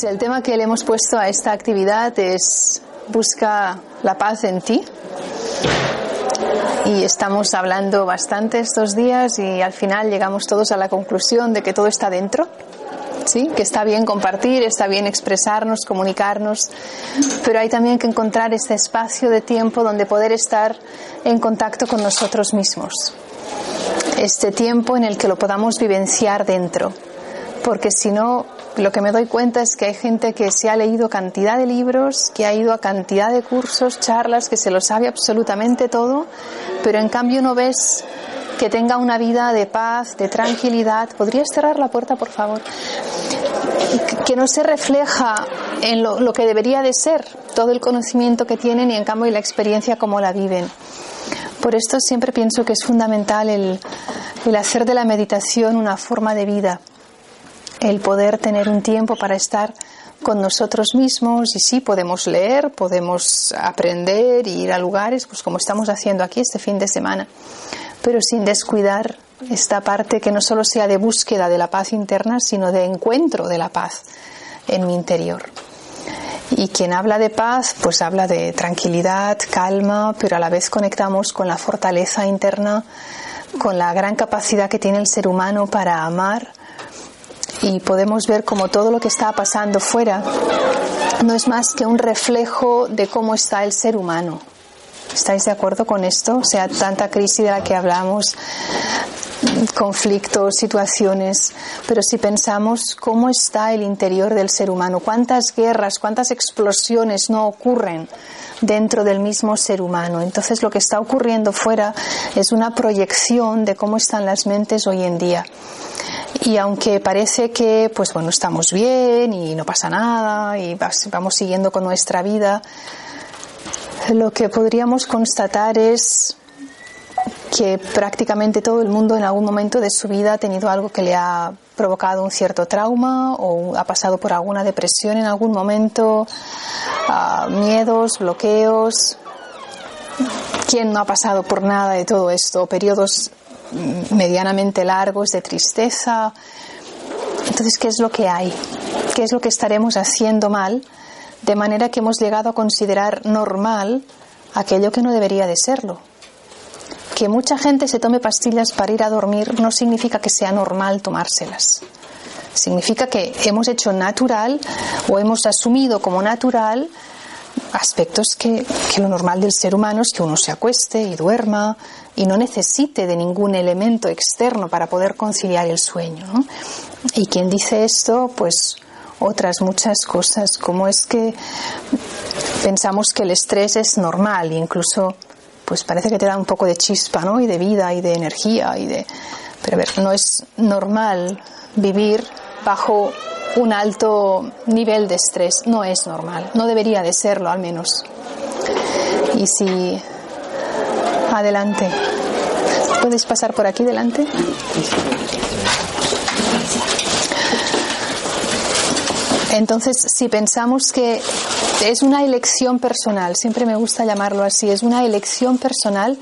Pues el tema que le hemos puesto a esta actividad es busca la paz en ti. Y estamos hablando bastante estos días y al final llegamos todos a la conclusión de que todo está dentro. ¿Sí? que está bien compartir, está bien expresarnos, comunicarnos, pero hay también que encontrar este espacio de tiempo donde poder estar en contacto con nosotros mismos. Este tiempo en el que lo podamos vivenciar dentro, porque si no lo que me doy cuenta es que hay gente que se ha leído cantidad de libros, que ha ido a cantidad de cursos, charlas, que se lo sabe absolutamente todo, pero en cambio no ves que tenga una vida de paz, de tranquilidad. ¿Podrías cerrar la puerta, por favor? Que no se refleja en lo, que debería de ser todo el conocimiento que tienen y en cambio la experiencia como la viven. Por esto siempre pienso que es fundamental el hacer de la meditación una forma de vida el poder tener un tiempo para estar con nosotros mismos y sí podemos leer, podemos aprender y ir a lugares, pues como estamos haciendo aquí este fin de semana, pero sin descuidar esta parte que no solo sea de búsqueda de la paz interna, sino de encuentro de la paz en mi interior. Y quien habla de paz, pues habla de tranquilidad, calma, pero a la vez conectamos con la fortaleza interna, con la gran capacidad que tiene el ser humano para amar, y podemos ver como todo lo que está pasando fuera no es más que un reflejo de cómo está el ser humano. ¿Estáis de acuerdo con esto? O sea, tanta crisis de la que hablamos, conflictos, situaciones, pero si pensamos cómo está el interior del ser humano, cuántas guerras, cuántas explosiones no ocurren dentro del mismo ser humano. Entonces lo que está ocurriendo fuera es una proyección de cómo están las mentes hoy en día. Y aunque parece que, pues bueno, estamos bien y no pasa nada y vamos siguiendo con nuestra vida, lo que podríamos constatar es que prácticamente todo el mundo en algún momento de su vida ha tenido algo que le ha provocado un cierto trauma o ha pasado por alguna depresión en algún momento, uh, miedos, bloqueos. ¿Quién no ha pasado por nada de todo esto? Periodos medianamente largos de tristeza. Entonces, ¿qué es lo que hay? ¿Qué es lo que estaremos haciendo mal? De manera que hemos llegado a considerar normal aquello que no debería de serlo. Que mucha gente se tome pastillas para ir a dormir no significa que sea normal tomárselas. Significa que hemos hecho natural o hemos asumido como natural aspectos que, lo normal del ser humano es que uno se acueste y duerma y no necesite de ningún elemento externo para poder conciliar el sueño. Y quien dice esto, pues otras muchas cosas, como es que pensamos que el estrés es normal, e incluso pues parece que te da un poco de chispa, ¿no? Y de vida y de energía y de pero a ver, no es normal vivir bajo un alto nivel de estrés. No es normal, no debería de serlo al menos. Y si... Adelante. ¿Puedes pasar por aquí delante? Entonces, si pensamos que es una elección personal, siempre me gusta llamarlo así, es una elección personal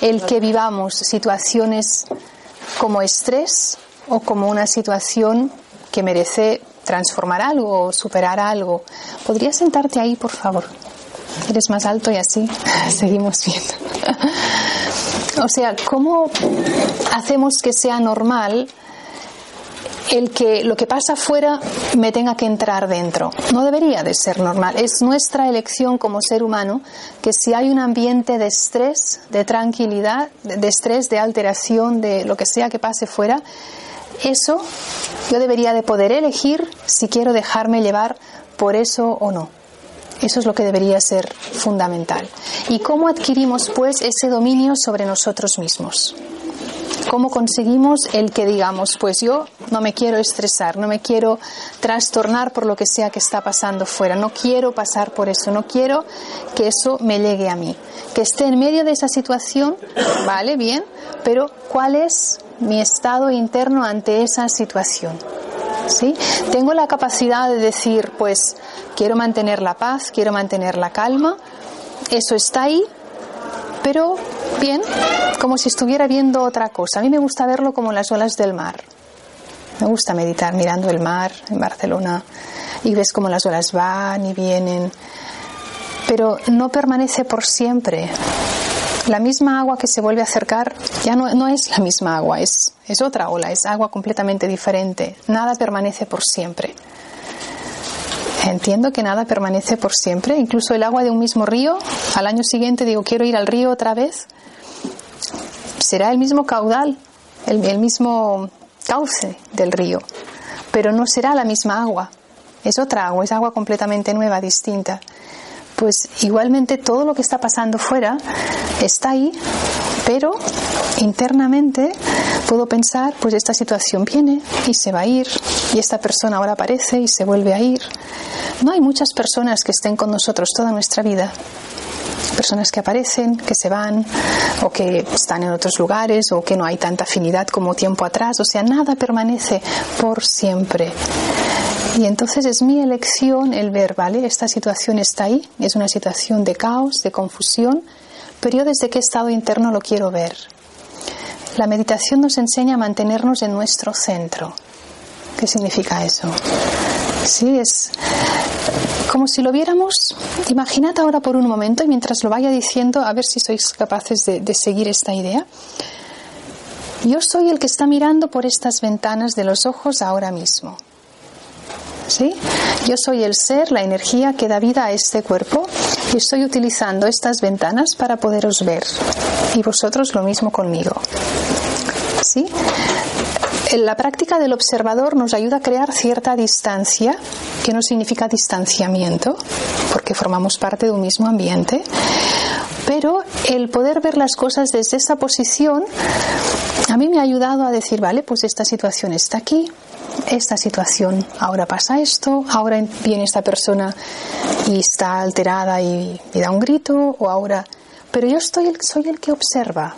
el que vivamos situaciones como estrés o como una situación que merece transformar algo o superar algo. ¿Podrías sentarte ahí, por favor? Eres más alto y así seguimos viendo. o sea, ¿cómo hacemos que sea normal el que lo que pasa afuera me tenga que entrar dentro. No debería de ser normal. Es nuestra elección como ser humano que si hay un ambiente de estrés, de tranquilidad, de estrés, de alteración, de lo que sea que pase fuera, eso yo debería de poder elegir si quiero dejarme llevar por eso o no. Eso es lo que debería ser fundamental. ¿Y cómo adquirimos pues ese dominio sobre nosotros mismos? ¿Cómo conseguimos el que digamos, pues yo no me quiero estresar, no me quiero trastornar por lo que sea que está pasando fuera, no quiero pasar por eso, no quiero que eso me llegue a mí? Que esté en medio de esa situación, vale, bien, pero ¿cuál es mi estado interno ante esa situación? ¿Sí? Tengo la capacidad de decir, pues quiero mantener la paz, quiero mantener la calma, eso está ahí, pero bien, como si estuviera viendo otra cosa. A mí me gusta verlo como las olas del mar. Me gusta meditar mirando el mar en Barcelona y ves cómo las olas van y vienen, pero no permanece por siempre. La misma agua que se vuelve a acercar ya no, es la misma agua, es, es otra ola, es agua completamente diferente. Nada permanece por siempre. Entiendo que nada permanece por siempre, incluso el agua de un mismo río, al año siguiente digo quiero ir al río otra vez, será el mismo caudal, el mismo cauce del río, pero no será la misma agua, es otra agua, es agua completamente nueva, distinta. Pues igualmente todo lo que está pasando fuera está ahí, pero internamente puedo pensar, pues esta situación viene y se va a ir, y esta persona ahora aparece y se vuelve a ir. No hay muchas personas que estén con nosotros toda nuestra vida. Personas que aparecen, que se van, o que están en otros lugares, o que no hay tanta afinidad como tiempo atrás. O sea, nada permanece por siempre. Y entonces es mi elección el ver, ¿vale? Esta situación está ahí, es una situación de caos, de confusión, pero yo desde qué estado interno lo quiero ver. La meditación nos enseña a mantenernos en nuestro centro. ¿Qué significa eso? Sí, es como si lo viéramos. Imaginad ahora por un momento y mientras lo vaya diciendo, a ver si sois capaces de, de seguir esta idea. Yo soy el que está mirando por estas ventanas de los ojos ahora mismo. ¿Sí? Yo soy el ser, la energía que da vida a este cuerpo y estoy utilizando estas ventanas para poderos ver. Y vosotros lo mismo conmigo. ¿Sí? La práctica del observador nos ayuda a crear cierta distancia, que no significa distanciamiento, porque formamos parte de un mismo ambiente, pero el poder ver las cosas desde esa posición a mí me ha ayudado a decir, vale, pues esta situación está aquí, esta situación, ahora pasa esto, ahora viene esta persona y está alterada y, da un grito, o ahora, pero yo estoy, soy el que observa,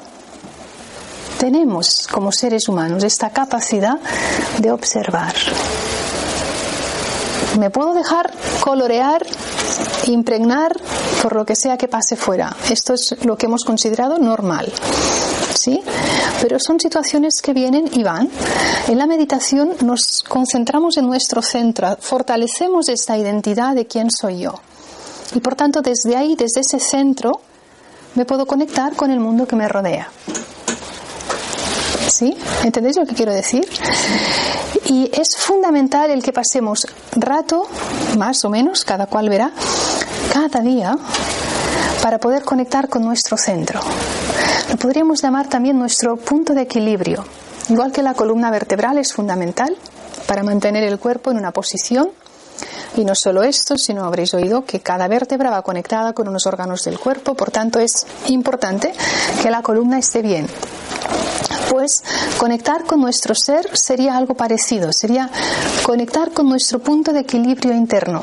tenemos como seres humanos esta capacidad de observar. Me puedo dejar colorear, impregnar por lo que sea que pase fuera. Esto es lo que hemos considerado normal. ¿Sí? Pero son situaciones que vienen y van. En la meditación nos concentramos en nuestro centro, fortalecemos esta identidad de quién soy yo. Y por tanto, desde ahí, desde ese centro, me puedo conectar con el mundo que me rodea. ¿Sí? ¿Entendéis lo que quiero decir? Y es fundamental el que pasemos rato, más o menos, cada cual verá, cada día, para poder conectar con nuestro centro. Lo podríamos llamar también nuestro punto de equilibrio. Igual que la columna vertebral es fundamental para mantener el cuerpo en una posición. Y no solo esto, sino habréis oído que cada vértebra va conectada con unos órganos del cuerpo, por tanto es importante que la columna esté bien. Pues conectar con nuestro ser sería algo parecido, sería conectar con nuestro punto de equilibrio interno.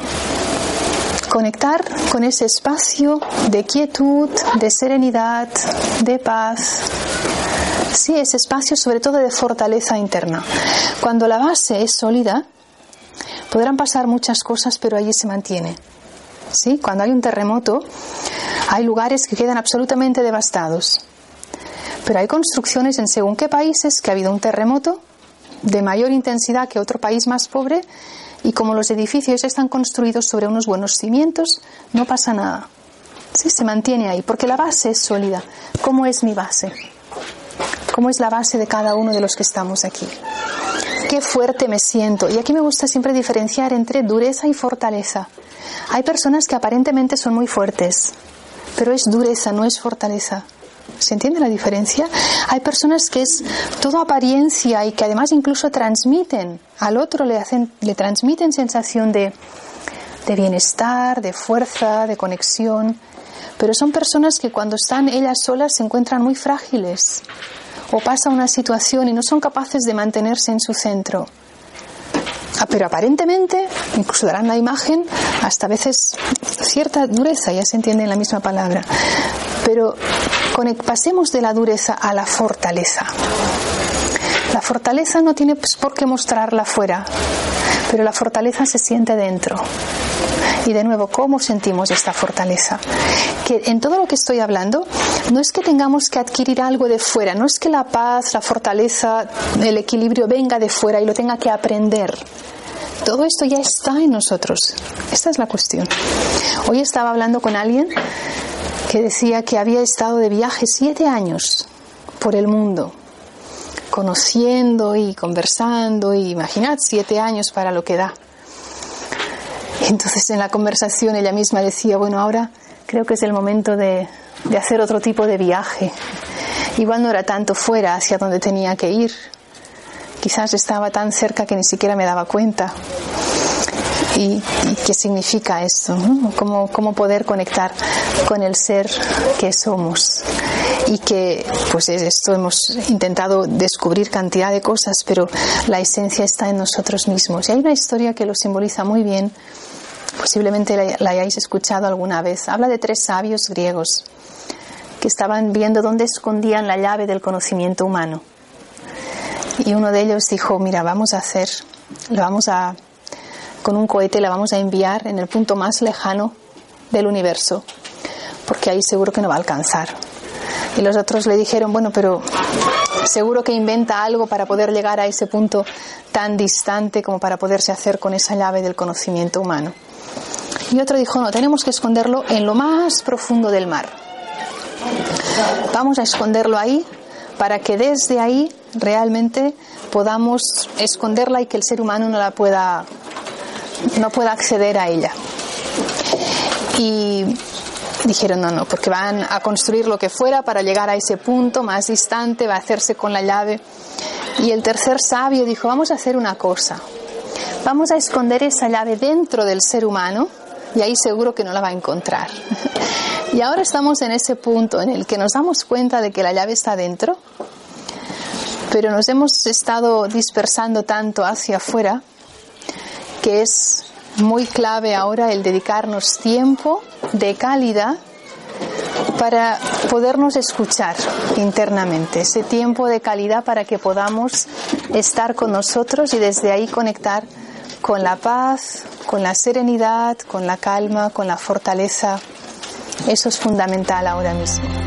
Conectar con ese espacio de quietud, de serenidad, de paz. Sí, ese espacio sobre todo de fortaleza interna. Cuando la base es sólida, podrán pasar muchas cosas, pero allí se mantiene. ¿Sí? Cuando hay un terremoto, hay lugares que quedan absolutamente devastados. Pero hay construcciones en según qué países que ha habido un terremoto de mayor intensidad que otro país más pobre y como los edificios están construidos sobre unos buenos cimientos, no pasa nada. Sí, se mantiene ahí, porque la base es sólida. ¿Cómo es mi base? ¿Cómo es la base de cada uno de los que estamos aquí? Qué fuerte me siento. Y aquí me gusta siempre diferenciar entre dureza y fortaleza. Hay personas que aparentemente son muy fuertes, pero es dureza, no es fortaleza. ¿Se entiende la diferencia? Hay personas que es todo apariencia y que además incluso transmiten al otro, le, hacen, le transmiten sensación de, de bienestar, de fuerza, de conexión. Pero son personas que cuando están ellas solas se encuentran muy frágiles o pasa una situación y no son capaces de mantenerse en su centro. Ah, pero aparentemente, incluso darán la imagen, hasta a veces cierta dureza, ya se entiende en la misma palabra. Pero pasemos de la dureza a la fortaleza. La fortaleza no tiene pues, por qué mostrarla fuera, pero la fortaleza se siente dentro. Y de nuevo, ¿cómo sentimos esta fortaleza? Que en todo lo que estoy hablando, no es que tengamos que adquirir algo de fuera, no es que la paz, la fortaleza, el equilibrio venga de fuera y lo tenga que aprender. Todo esto ya está en nosotros. Esta es la cuestión. Hoy estaba hablando con alguien que decía que había estado de viaje siete años por el mundo, conociendo y conversando, y imaginad siete años para lo que da. Entonces en la conversación ella misma decía, bueno, ahora creo que es el momento de, de hacer otro tipo de viaje. Igual no era tanto fuera hacia donde tenía que ir. Quizás estaba tan cerca que ni siquiera me daba cuenta. ¿Y, qué significa esto? ¿Cómo, ¿Cómo poder conectar con el ser que somos? y que pues esto hemos intentado descubrir cantidad de cosas, pero la esencia está en nosotros mismos. Y hay una historia que lo simboliza muy bien Posiblemente la, hayáis escuchado alguna vez. Habla de tres sabios griegos que estaban viendo dónde escondían la llave del conocimiento humano. Y uno de ellos dijo, mira, vamos a hacer, lo vamos a, con un cohete la vamos a enviar en el punto más lejano del universo, porque ahí seguro que no va a alcanzar. Y los otros le dijeron, bueno, pero seguro que inventa algo para poder llegar a ese punto tan distante como para poderse hacer con esa llave del conocimiento humano. Y otro dijo, no, tenemos que esconderlo en lo más profundo del mar. Vamos a esconderlo ahí para que desde ahí realmente podamos esconderla y que el ser humano no la pueda no pueda acceder a ella. Y dijeron no, no, porque van a construir lo que fuera para llegar a ese punto más distante, va a hacerse con la llave. Y el tercer sabio dijo, vamos a hacer una cosa. Vamos a esconder esa llave dentro del ser humano y ahí seguro que no la va a encontrar. Y ahora estamos en ese punto en el que nos damos cuenta de que la llave está dentro, pero nos hemos estado dispersando tanto hacia afuera que es muy clave ahora el dedicarnos tiempo de calidad para podernos escuchar internamente, ese tiempo de calidad para que podamos estar con nosotros y desde ahí conectar con la paz, con la serenidad, con la calma, con la fortaleza. Eso es fundamental ahora mismo.